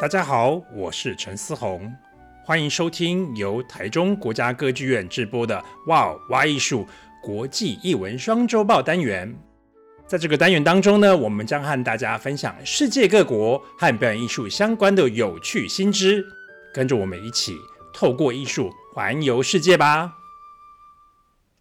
大家好，我是陈思宏，欢迎收听由台中国家歌剧院制播的《哇哇艺术国际艺文双周报》单元。在这个单元当中呢，我们将和大家分享世界各国和表演艺术相关的有趣新知，跟着我们一起透过艺术环游世界吧。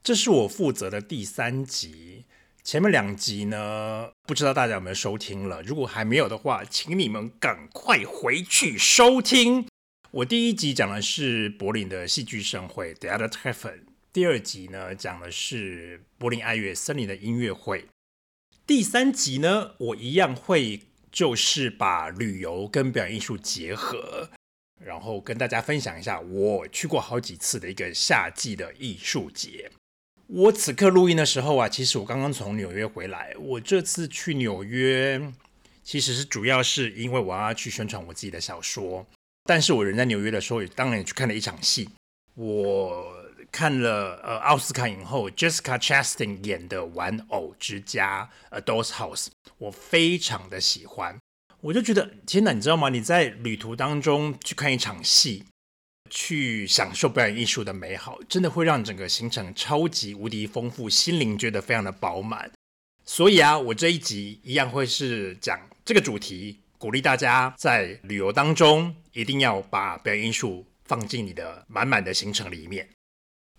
这是我负责的第三集，前面两集呢，不知道大家有没有收听了？如果还没有的话，请你们赶快回去收听。我第一集讲的是柏林的戏剧盛会 The Other Treffen，第二集呢讲的是柏林爱乐森林的音乐会。第三集呢，我一样会就是把旅游跟表演艺术结合，然后跟大家分享一下我去过好几次的一个夏季的艺术节。我此刻录音的时候啊，其实我刚刚从纽约回来。我这次去纽约，其实是主要是因为我要去宣传我自己的小说。但是我人在纽约的时候，也当然也去看了一场戏。我。看了呃奥斯卡影后 Jessica Chastain 演的《玩偶之家》A Doll's House，我非常的喜欢。我就觉得天哪，你知道吗？你在旅途当中去看一场戏，去享受表演艺术的美好，真的会让整个行程超级无敌丰富，心灵觉得非常的饱满。所以啊，我这一集一样会是讲这个主题，鼓励大家在旅游当中一定要把表演艺术放进你的满满的行程里面。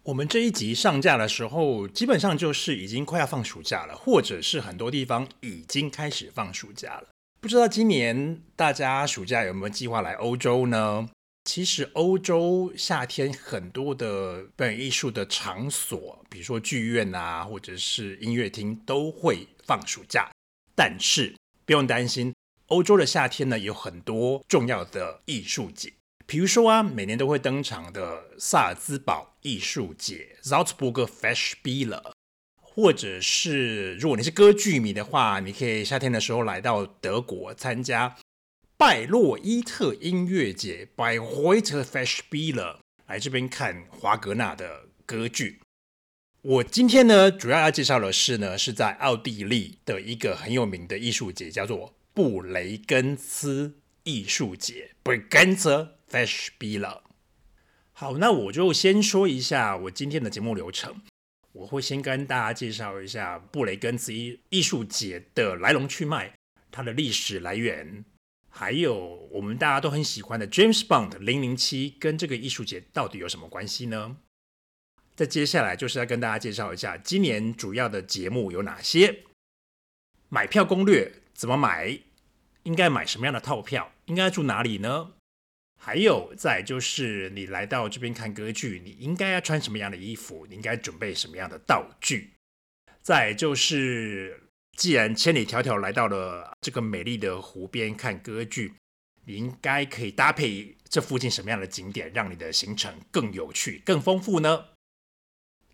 我们这一集上架的时候，基本上就是已经快要放暑假了，或者是很多地方已经开始放暑假了。不知道今年大家暑假有没有计划来欧洲呢？其实欧洲夏天很多的表演艺术的场所，比如说剧院啊，或者是音乐厅，都会放暑假。但是不用担心，欧洲的夏天呢，有很多重要的艺术节。比如说啊，每年都会登场的萨尔兹堡艺术节 （Salzburger Festspiele），或者是如果你是歌剧迷的话，你可以夏天的时候来到德国参加拜洛伊特音乐节 （Bayreuther Festspiele），来这边看华格纳的歌剧。我今天呢，主要要介绍的是呢，是在奥地利的一个很有名的艺术节，叫做布雷根茨艺术节 （Bregenzer Festspiele）。好，那我就先说一下我今天的节目流程。我会先跟大家介绍一下布雷根茨艺艺术节的来龙去脉，它的历史来源，还有我们大家都很喜欢的 James Bond 零零七跟这个艺术节到底有什么关系呢？再接下来就是要跟大家介绍一下今年主要的节目有哪些，买票攻略怎么买，应该买什么样的套票，应该住哪里呢？还有，再就是你来到这边看歌剧，你应该要穿什么样的衣服？你应该准备什么样的道具？再就是，既然千里迢迢来到了这个美丽的湖边看歌剧，你应该可以搭配这附近什么样的景点，让你的行程更有趣、更丰富呢？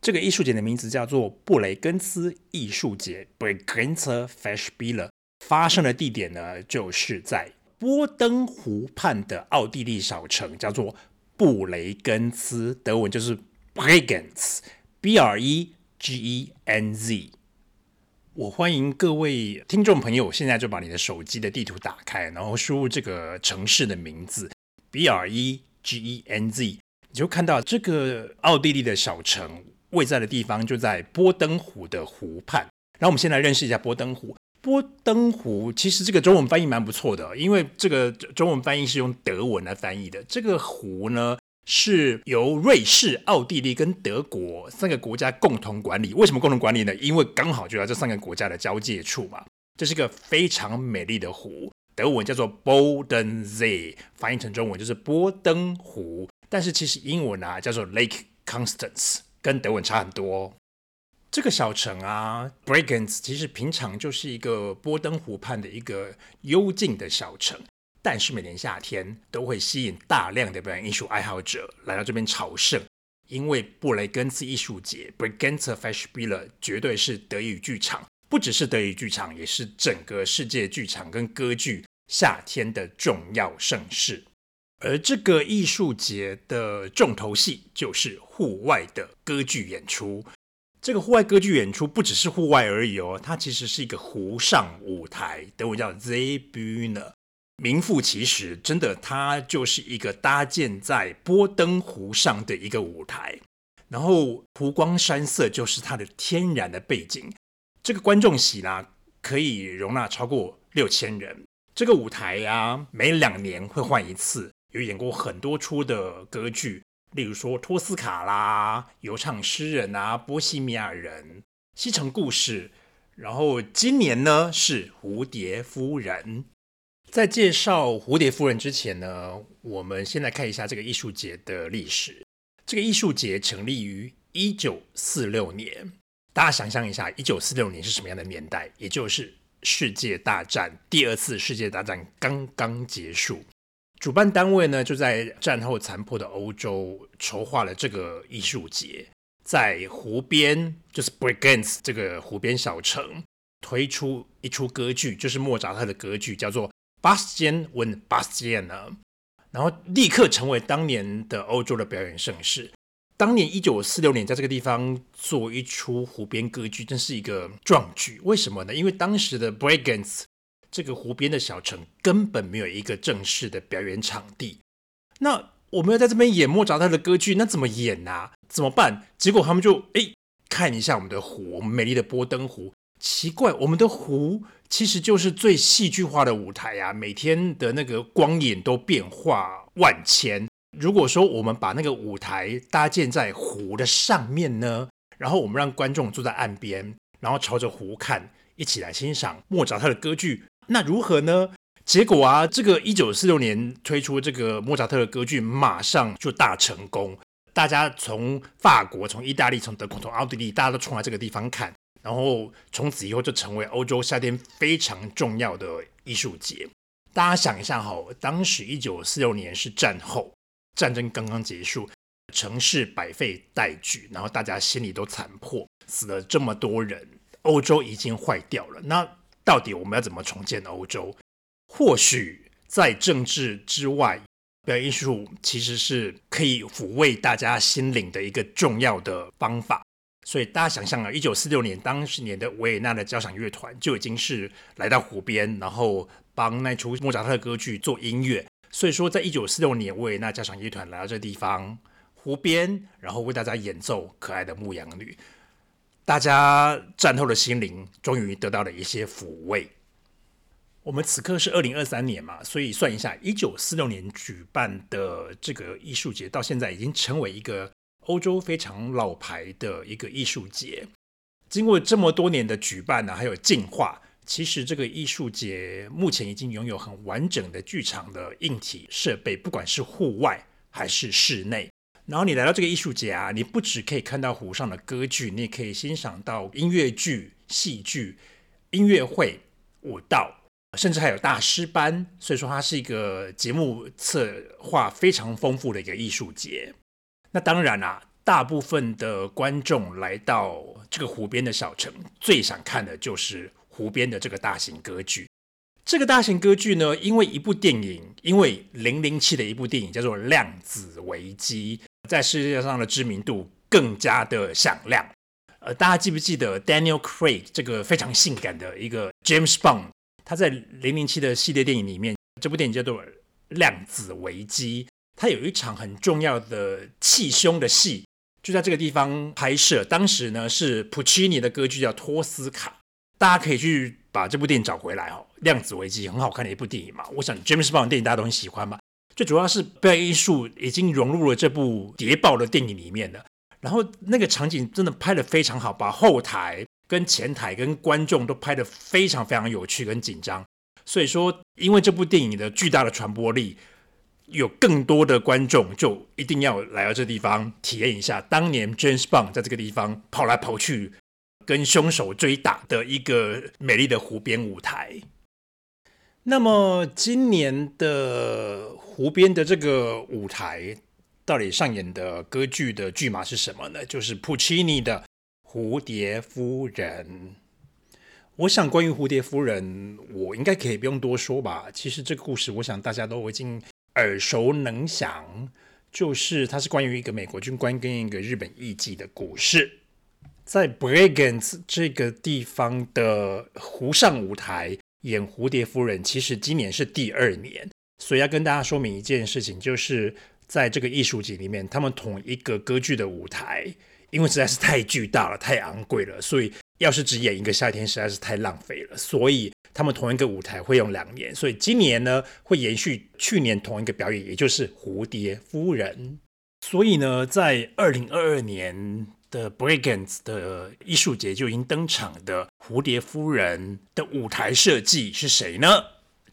这个艺术节的名字叫做布雷根茨艺术节 （Bregenzer Festspiele），发生的地点呢，就是在。波登湖畔的奥地利小城叫做布雷根茨，德文就是 Bregenz，B R E G E N Z。我欢迎各位听众朋友，现在就把你的手机的地图打开，然后输入这个城市的名字 B R E G E N Z，你就看到这个奥地利的小城位在的地方就在波登湖的湖畔。然后我们先来认识一下波登湖。波登湖其实这个中文翻译蛮不错的，因为这个中文翻译是用德文来翻译的。这个湖呢是由瑞士、奥地利跟德国三个国家共同管理。为什么共同管理呢？因为刚好就在这三个国家的交界处嘛。这是个非常美丽的湖，德文叫做 Bodensee，翻译成中文就是波登湖。但是其实英文啊叫做 Lake Constance，跟德文差很多。这个小城啊，Bregenz 其实平常就是一个波登湖畔的一个幽静的小城，但是每年夏天都会吸引大量的表演艺术爱好者来到这边朝圣，因为布雷根茨艺术节 Bregenzer Festspiele 绝对是德语剧场，不只是德语剧场，也是整个世界剧场跟歌剧夏天的重要盛事。而这个艺术节的重头戏就是户外的歌剧演出。这个户外歌剧演出不只是户外而已哦，它其实是一个湖上舞台，德文叫 z e b u n e。名副其实，真的，它就是一个搭建在波登湖上的一个舞台，然后湖光山色就是它的天然的背景。这个观众席呢，可以容纳超过六千人。这个舞台啊，每两年会换一次，有演过很多出的歌剧，例如说托斯卡啦、游唱诗人啊、波西米亚人、西城故事。然后今年呢是蝴蝶夫人。在介绍蝴蝶夫人之前呢，我们先来看一下这个艺术节的历史。这个艺术节成立于一九四六年。大家想象一下，一九四六年是什么样的年代？也就是世界大战，第二次世界大战刚刚结束。主办单位呢就在战后残破的欧洲筹划了这个艺术节，在湖边，就是 Bregenz 这个湖边小城推出一出歌剧，就是莫扎特的歌剧，叫做。Bastien und Bastienne 呢，然后立刻成为当年的欧洲的表演盛事。当年一九四六年，在这个地方做一出湖边歌剧，真是一个壮举。为什么呢？因为当时的 Bregenz 这个湖边的小城根本没有一个正式的表演场地。那我们要在这边演莫扎特的歌剧，那怎么演啊？怎么办？结果他们就哎，看一下我们的湖，美丽的波登湖。奇怪，我们的湖其实就是最戏剧化的舞台呀、啊，每天的那个光影都变化万千。如果说我们把那个舞台搭建在湖的上面呢，然后我们让观众坐在岸边，然后朝着湖看，一起来欣赏莫扎特的歌剧，那如何呢？结果啊，这个一九四六年推出这个莫扎特的歌剧，马上就大成功，大家从法国、从意大利、从德国、从奥地利，大家都冲来这个地方看。然后从此以后就成为欧洲夏天非常重要的艺术节。大家想一下哈，当时一九四六年是战后，战争刚刚结束，城市百废待举，然后大家心里都残破，死了这么多人，欧洲已经坏掉了。那到底我们要怎么重建欧洲？或许在政治之外，表演艺术其实是可以抚慰大家心灵的一个重要的方法。所以大家想象啊，一九四六年当时年的维也纳的交响乐团就已经是来到湖边，然后帮那出莫扎特歌剧做音乐。所以说，在一九四六年，维也纳交响乐团来到这地方湖边，然后为大家演奏可爱的牧羊女，大家战后的心灵终于得到了一些抚慰。我们此刻是二零二三年嘛，所以算一下，一九四六年举办的这个艺术节到现在已经成为一个。欧洲非常老牌的一个艺术节，经过这么多年的举办呢，还有进化，其实这个艺术节目前已经拥有很完整的剧场的硬体设备，不管是户外还是室内。然后你来到这个艺术节啊，你不只可以看到湖上的歌剧，你也可以欣赏到音乐剧、戏剧、音乐会、舞蹈，甚至还有大师班。所以说，它是一个节目策划非常丰富的一个艺术节。那当然啦、大部分的观众来到这个湖边的小城，最想看的就是湖边的这个大型歌剧。这个大型歌剧呢，因为一部电影，因为零零七的一部电影叫做《量子危机》，在世界上的知名度更加的响亮。呃，大家记不记得 Daniel Craig 这个非常性感的一个 James Bond？他在零零七的系列电影里面，这部电影叫做《量子危机》。他有一场很重要的气胸的戏，就在这个地方拍摄。当时呢是普契尼的歌剧叫《托斯卡》，大家可以去把这部电影找回来哦。《量子危机》很好看的一部电影嘛，我想 James Bond 的电影大家都很喜欢嘛。最主要是表演艺术已经融入了这部谍报的电影里面了，然后那个场景真的拍得非常好，把后台跟前台跟观众都拍得非常非常有趣跟紧张。所以说，因为这部电影的巨大的传播力。有更多的观众就一定要来到这地方体验一下当年 James Bond 在这个地方跑来跑去跟凶手追打的一个美丽的湖边舞台。那么今年的湖边的这个舞台到底上演的歌剧的剧码是什么呢？就是普契尼的《蝴蝶夫人》。我想关于蝴蝶夫人，我应该可以不用多说吧。其实这个故事，我想大家都已经。耳熟能详，就是它是关于一个美国军官跟一个日本艺妓的故事。在 Brigands 这个地方的湖上舞台，演蝴蝶夫人，其实今年是第二年，所以要跟大家说明一件事情，就是在这个艺术节里面，他们同一个歌剧的舞台，因为实在是太巨大了、太昂贵了，所以要是只演一个夏天，实在是太浪费了。所以他们同一个舞台会用两年，所以今年呢会延续去年同一个表演，也就是蝴蝶夫人。所以呢，在二零二二年。的 Bregenz 的艺术节就已经登场的蝴蝶夫人的舞台设计是谁呢？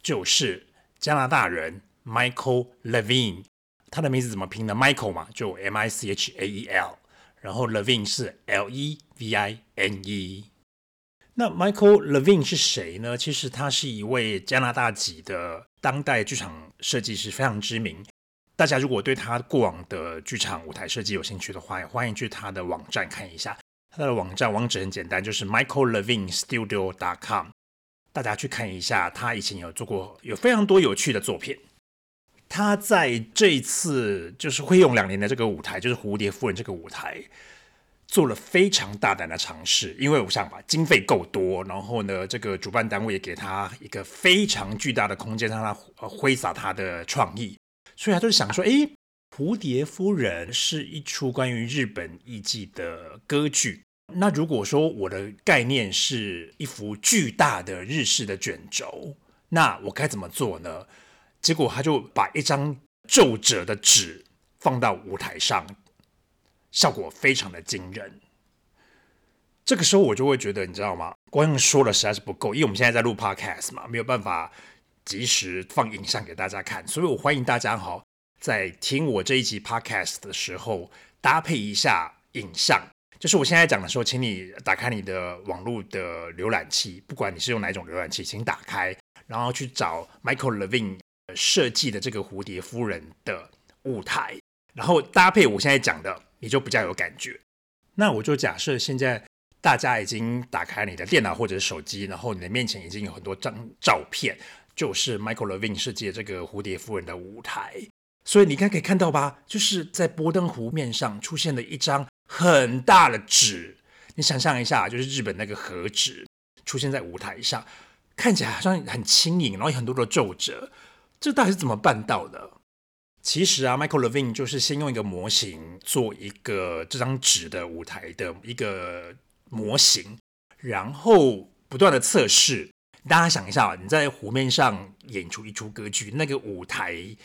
就是加拿大人 Michael Levine，他的名字怎么拼呢？Michael 嘛，就 M I C H A E L，然后 Levine 是 L E V I N E。那 Michael Levine 是谁呢？其实他是一位加拿大籍的当代剧场设计师，非常知名。大家如果对他过往的剧场舞台设计有兴趣的话，也欢迎去他的网站看一下。他的网站网址很简单，就是 Michael Levine Studio dot com。大家去看一下，他以前有做过有非常多有趣的作品。他在这一次就是会用两年的这个舞台，就是蝴蝶夫人这个舞台，做了非常大胆的尝试。因为我想吧，经费够多，然后呢，这个主办单位也给他一个非常巨大的空间，让他挥洒他的创意。所以他就想说，诶，蝴蝶夫人是一出关于日本艺伎的歌剧。那如果说我的概念是一幅巨大的日式的卷轴，那我该怎么做呢？结果他就把一张皱褶的纸放到舞台上，效果非常的惊人。这个时候我就会觉得，你知道吗？光用说了实在是不够，因为我们现在在录 podcast 嘛，没有办法。及时放影像给大家看，所以我欢迎大家哈，在听我这一集 podcast 的时候，搭配一下影像。就是我现在讲的时候，请你打开你的网络的浏览器，不管你是用哪种浏览器，请打开，然后去找 Michael Levine 设计的这个蝴蝶夫人的舞台，然后搭配我现在讲的，你就比较有感觉。那我就假设现在大家已经打开你的电脑或者手机，然后你的面前已经有很多张照片。就是 Michael Levine 设计的这个蝴蝶夫人的舞台，所以你看可以看到吧，就是在波登湖面上出现了一张很大的纸，你想象一下，就是日本那个和纸出现在舞台上，看起来好像很轻盈，然后有很多的皱褶，这到底是怎么办到的？其实啊，Michael Levine 就是先用一个模型做一个这张纸的舞台的一个模型，然后不断的测试。大家想一下，你在湖面上演出一出歌剧，那个舞台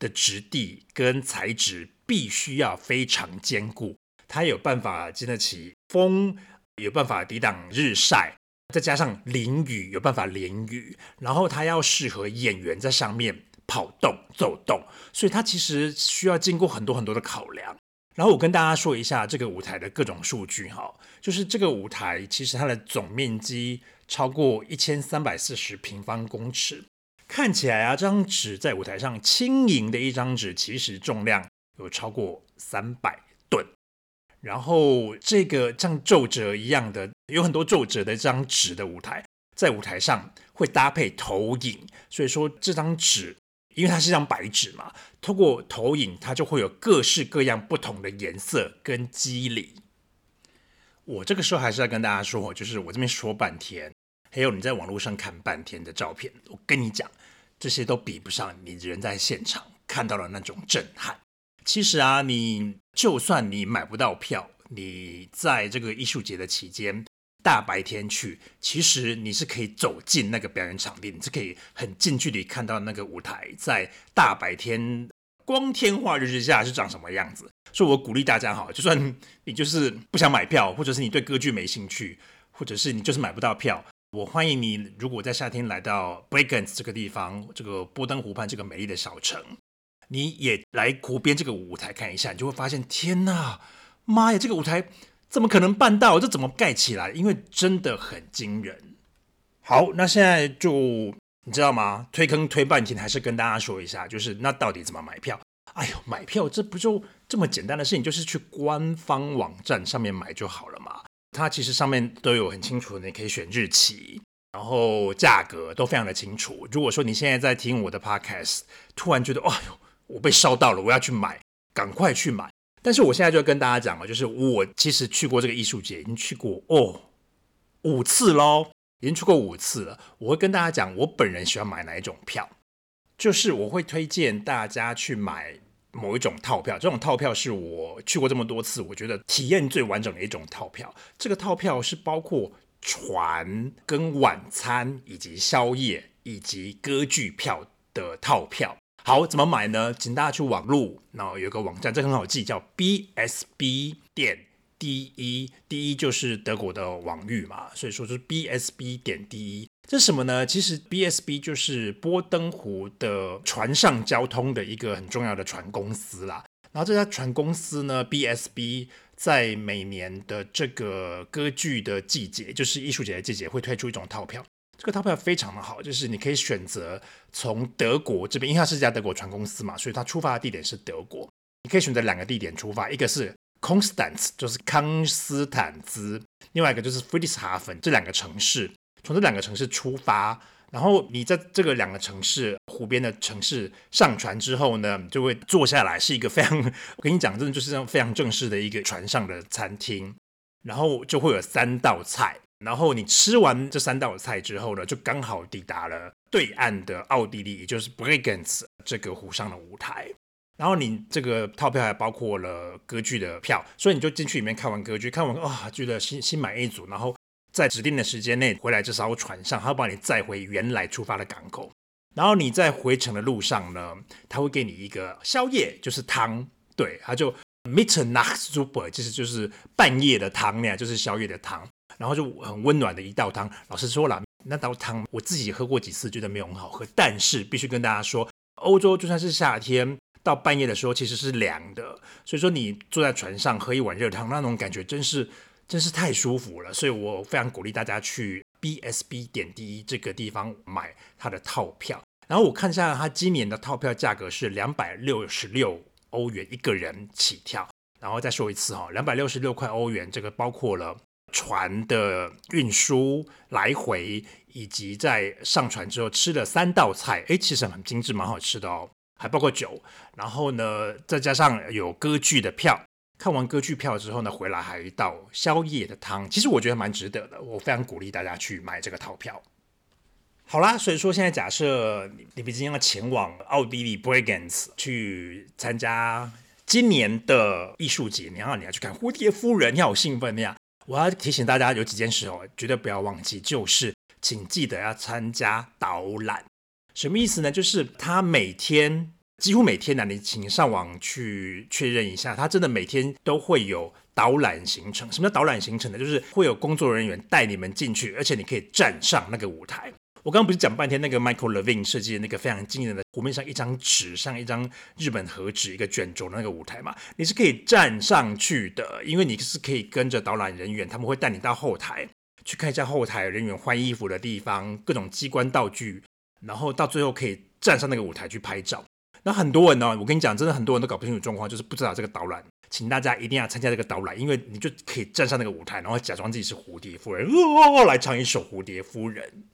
的质地跟材质必须要非常坚固，它有办法经得起风，有办法抵挡日晒，再加上淋雨，有办法淋雨，然后它要适合演员在上面跑动、走动，所以它其实需要经过很多很多的考量。然后我跟大家说一下这个舞台的各种数据哈，就是这个舞台其实它的总面积。超过一千三百四十平方公尺，看起来啊，这张纸在舞台上轻盈的一张纸，其实重量有超过三百吨。然后这个像皱褶一样的，有很多皱褶的这张纸的舞台，在舞台上会搭配投影，所以说这张纸，因为它是一张白纸嘛，透过投影，它就会有各式各样不同的颜色跟肌理。我这个时候还是要跟大家说，就是我这边说半天，还有你在网络上看半天的照片，我跟你讲，这些都比不上你人在现场看到的那种震撼。其实啊，你就算你买不到票，你在这个艺术节的期间大白天去，其实你是可以走进那个表演场地，你是可以很近距离看到那个舞台在大白天光天化日之下是长什么样子。所以，我鼓励大家哈，就算你就是不想买票，或者是你对歌剧没兴趣，或者是你就是买不到票，我欢迎你。如果在夏天来到 Bregenz 这个地方，这个波登湖畔这个美丽的小城，你也来湖边这个舞台看一下，你就会发现，天哪，妈呀，这个舞台怎么可能办到？这怎么盖起来？因为真的很惊人。好，那现在就你知道吗？推坑推半天，还是跟大家说一下，就是那到底怎么买票？哎呦，买票这不就这么简单的事情，就是去官方网站上面买就好了嘛。它其实上面都有很清楚的，你可以选日期，然后价格都非常的清楚。如果说你现在在听我的 podcast，突然觉得，哎呦，我被烧到了，我要去买，赶快去买。但是我现在就跟大家讲了，就是我其实去过这个艺术节，已经去过哦五次喽。已经去过五次了。我会跟大家讲，我本人喜欢买哪一种票，就是我会推荐大家去买某一种套票。这种套票是我去过这么多次，我觉得体验最完整的一种套票。这个套票是包括船、跟晚餐、以及宵夜、以及歌剧票的套票。好，怎么买呢？请大家去网路，然后有个网站，这很好记，叫 BSB 点 de，de 就是德国的网域嘛，所以说就是 BSB 点 de。这是什么呢？其实 BSB 就是波登湖的船上交通的一个很重要的船公司啦。然后这家船公司呢，BSB 在每年的这个歌剧的季节，就是艺术节的季节，会推出一种套票。这个套票非常的好，就是你可以选择从德国这边，因为它是一家德国船公司嘛，所以它出发的地点是德国。你可以选择两个地点出发，一个是 Konstanz，就是康斯坦兹，另外一个就是 Friedrichshafen，这两个城市，从这两个城市出发，然后你在这个两个城市湖边的城市上船之后呢，就会坐下来，是一个非常，我跟你讲，真的就是非常正式的一个船上的餐厅，然后就会有三道菜。然后你吃完这三道菜之后呢，就刚好抵达了对岸的奥地利，也就是 Bregenz 这个湖上的舞台。然后你这个套票还包括了歌剧的票，所以你就进去里面看完歌剧，看完哇，觉得心心满意足。然后在指定的时间内回来这艘船上，他会把你载回原来出发的港口。然后你在回程的路上呢，他会给你一个宵夜，就是汤，对，他就 Mitter Nacht Suppe，其实就是半夜的汤那样，就是宵夜的汤。然后就很温暖的一道汤。老实说了，那道汤我自己喝过几次，觉得没有很好喝。但是必须跟大家说，欧洲就算是夏天，到半夜的时候其实是凉的。所以说你坐在船上喝一碗热汤，那种感觉真是真是太舒服了。所以我非常鼓励大家去 BSB 点 de 这个地方买它的套票。然后我看一下它今年的套票价格是两百六十六欧元一个人起跳。然后再说一次哈，两百六十六块欧元，这个包括了。船的运输来回，以及在上船之后吃的三道菜，哎，其实很精致，蛮好吃的哦，还包括酒。然后呢，再加上有歌剧的票，看完歌剧票之后呢，回来还有一道宵夜的汤，其实我觉得蛮值得的。我非常鼓励大家去买这个套票。好啦，所以说现在假设你你毕竟要前往奥地利 Bregenz 去参加今年的艺术节，然后你要去看蝴蝶夫人，你好兴奋呀！我要提醒大家有几件事哦，绝对不要忘记，就是请记得要参加导览。什么意思呢？就是他每天几乎每天呢，你请上网去确认一下，他真的每天都会有导览行程。什么叫导览行程呢？就是会有工作人员带你们进去，而且你可以站上那个舞台。我刚刚不是讲半天那个 Michael Levine 设计的那个非常惊人的湖面上一张纸，像一张日本和纸一个卷轴的那个舞台嘛？你是可以站上去的，因为你是可以跟着导览人员，他们会带你到后台去看一下后台人员换衣服的地方，各种机关道具，然后到最后可以站上那个舞台去拍照。那很多人呢，我跟你讲，真的很多人都搞不清楚状况，就是不知道这个导览，请大家一定要参加这个导览，因为你就可以站上那个舞台，然后假装自己是蝴蝶夫人，哦，来唱一首蝴蝶夫人。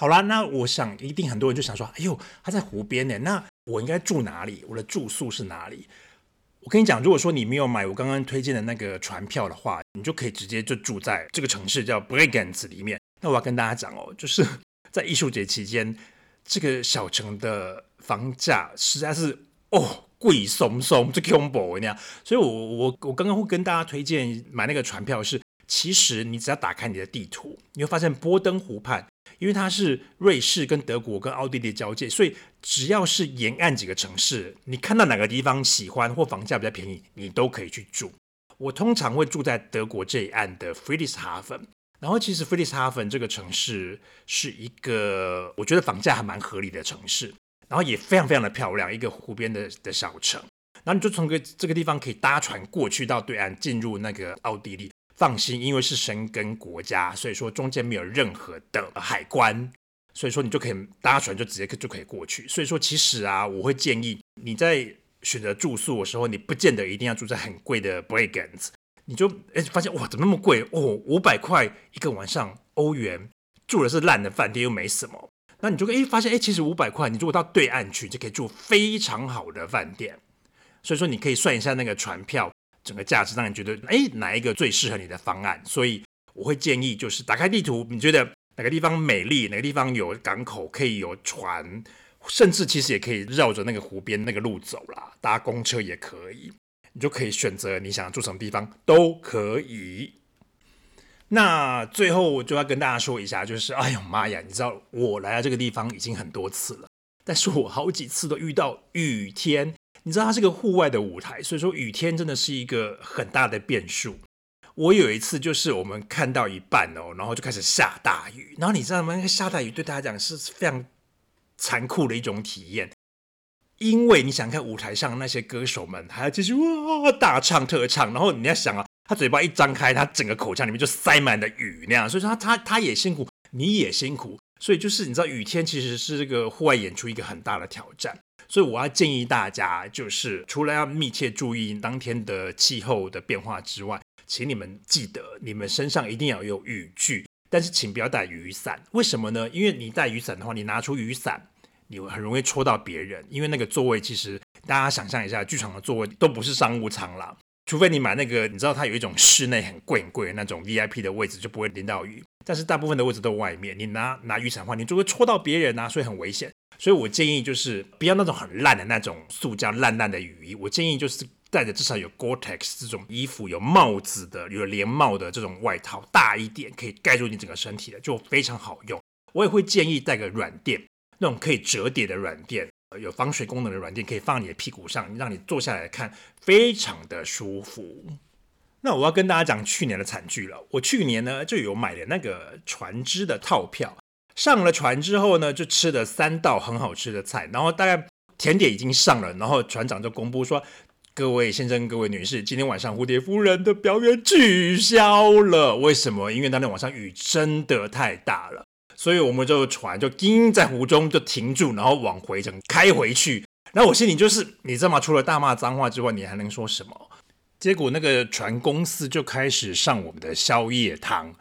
好啦，那我想一定很多人就想说，哎呦，他在湖边呢，那我应该住哪里？我的住宿是哪里？我跟你讲，如果说你没有买我刚刚推荐的那个船票的话，你就可以直接就住在这个城市叫 b r i g a n s 里面。那我要跟大家讲哦，就是在艺术节期间，这个小城的房价实在是哦贵松松，这恐怖那样。所以我我我刚刚会跟大家推荐买那个船票是，其实你只要打开你的地图，你会发现波登湖畔。因为它是瑞士跟德国跟奥地利交界，所以只要是沿岸几个城市，你看到哪个地方喜欢或房价比较便宜，你都可以去住。我通常会住在德国这一岸的 Friedrichshafen，然后其实 Friedrichshafen 这个城市是一个我觉得房价还蛮合理的城市，然后也非常非常的漂亮，一个湖边的的小城，然后你就从个这个地方可以搭船过去到对岸，进入那个奥地利。放心，因为是申根国家，所以说中间没有任何的海关，所以说你就可以搭船就直接就可以过去。所以说其实啊，我会建议你在选择住宿的时候，你不见得一定要住在很贵的 Bregenz，你就哎发现哇怎么那么贵哦，五百块一个晚上欧元，住的是烂的饭店又没什么，那你就哎发现哎其实五百块你如果到对岸去就可以住非常好的饭店，所以说你可以算一下那个船票。整个价值让你觉得，哎，哪一个最适合你的方案？所以我会建议，就是打开地图，你觉得哪个地方美丽，哪个地方有港口可以有船，甚至其实也可以绕着那个湖边那个路走啦，搭公车也可以，你就可以选择你想住什么地方都可以。那最后我就要跟大家说一下，就是哎呦妈呀，你知道我来到这个地方已经很多次了，但是我好几次都遇到雨天。你知道它是个户外的舞台，所以说雨天真的是一个很大的变数。我有一次就是我们看到一半哦，然后就开始下大雨，然后你知道吗？那个下大雨对大家讲是非常残酷的一种体验，因为你想看舞台上那些歌手们还要继续哇大唱特唱，然后你要想啊，他嘴巴一张开，他整个口腔里面就塞满了雨那样，所以说他他他也辛苦，你也辛苦，所以就是你知道雨天其实是这个户外演出一个很大的挑战。所以我要建议大家，就是除了要密切注意当天的气候的变化之外，请你们记得，你们身上一定要有雨具，但是请不要带雨伞。为什么呢？因为你带雨伞的话，你拿出雨伞，你很容易戳到别人。因为那个座位其实大家想象一下，剧场的座位都不是商务舱啦，除非你买那个，你知道它有一种室内很贵很贵的那种 VIP 的位置，就不会淋到雨。但是大部分的位置都外面，你拿拿雨伞的话，你就会戳到别人啊，所以很危险。所以我建议就是不要那种很烂的那种塑胶烂烂的雨衣，我建议就是带着至少有 Gore-Tex 这种衣服，有帽子的，有连帽的这种外套，大一点可以盖住你整个身体的，就非常好用。我也会建议带个软垫，那种可以折叠的软垫，有防水功能的软垫，可以放你的屁股上，让你坐下来看，非常的舒服。那我要跟大家讲去年的惨剧了，我去年呢就有买了那个船只的套票。上了船之后呢，就吃了三道很好吃的菜，然后大概甜点已经上了，然后船长就公布说：“各位先生、各位女士，今天晚上蝴蝶夫人的表演取消了。为什么？因为当天晚上雨真的太大了，所以我们就船就停在湖中就停住，然后往回程开回去。然后我心里就是，你知道吗？除了大骂脏话之外，你还能说什么？结果那个船公司就开始上我们的宵夜汤。”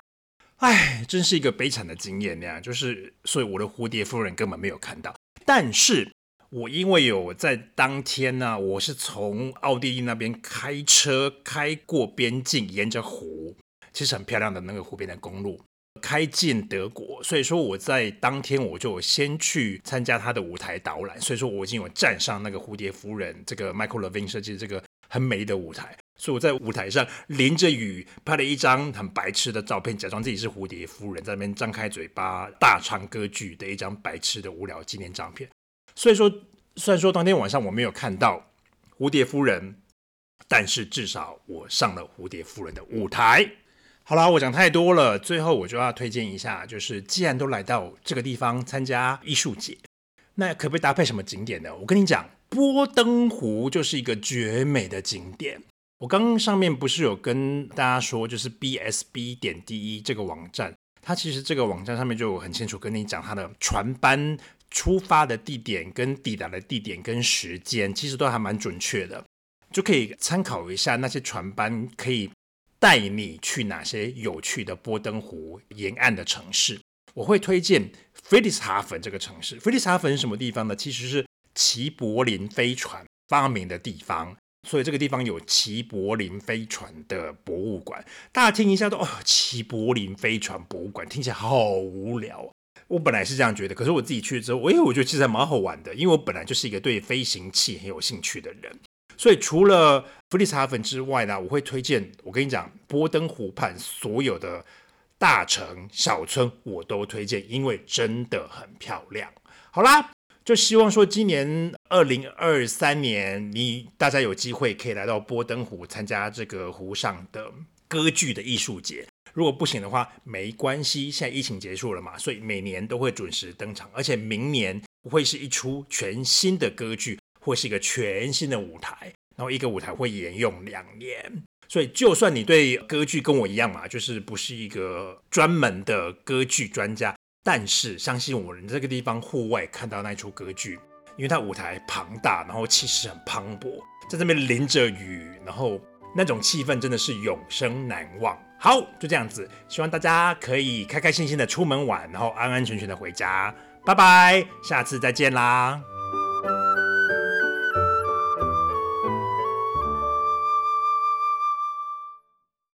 哎，真是一个悲惨的经验那样，就是所以我的蝴蝶夫人根本没有看到。但是我因为有在当天呢、我是从奥地利那边开车开过边境，沿着湖，其实很漂亮的那个湖边的公路，开进德国。所以说我在当天我就先去参加他的舞台导览，所以说我已经有站上那个蝴蝶夫人这个 Michael Levine 设计这个很美的舞台。所以我在舞台上淋着雨拍了一张很白痴的照片，假装自己是蝴蝶夫人，在那边张开嘴巴大唱歌剧的一张白痴的无聊纪念照片。所以说，虽然说当天晚上我没有看到蝴蝶夫人，但是至少我上了蝴蝶夫人的舞台。好啦，我讲太多了，最后我就要推荐一下，就是既然都来到这个地方参加艺术节，那可不可以搭配什么景点呢？我跟你讲，波登湖就是一个绝美的景点。我刚刚上面不是有跟大家说，就是 bsb 点 de 这个网站，它其实这个网站上面就很清楚跟你讲它的船班出发的地点跟抵达的地点跟时间，其实都还蛮准确的，就可以参考一下那些船班可以带你去哪些有趣的波登湖沿岸的城市。我会推荐 Friedrichshafen 这个城市。Friedrichshafen 是什么地方呢？其实是齐柏林飞船发明的地方。所以这个地方有齐柏林飞船的博物馆，大家听一下都哦，齐柏林飞船博物馆听起来好无聊啊。我本来是这样觉得，可是我自己去了之后，哎，我觉得其实还蛮好玩的，因为我本来就是一个对飞行器很有兴趣的人。所以除了弗利斯哈芬之外呢，我会推荐，我跟你讲，波登湖畔所有的大城小村我都推荐，因为真的很漂亮。好啦。就希望说，今年二零二三年，你大家有机会可以来到波登湖参加这个湖上的歌剧的艺术节。如果不行的话，没关系，现在疫情结束了嘛，所以每年都会准时登场，而且明年会是一出全新的歌剧，会是一个全新的舞台，然后一个舞台会沿用两年。所以，就算你对歌剧跟我一样嘛，就是不是一个专门的歌剧专家。但是相信我，你这个地方户外看到那出歌剧，因为它舞台庞大，然后气势很磅礴，在这边淋着雨，然后那种气氛真的是永生难忘。好，就这样子，希望大家可以开开心心的出门玩，然后安安全全的回家。拜拜，下次再见啦。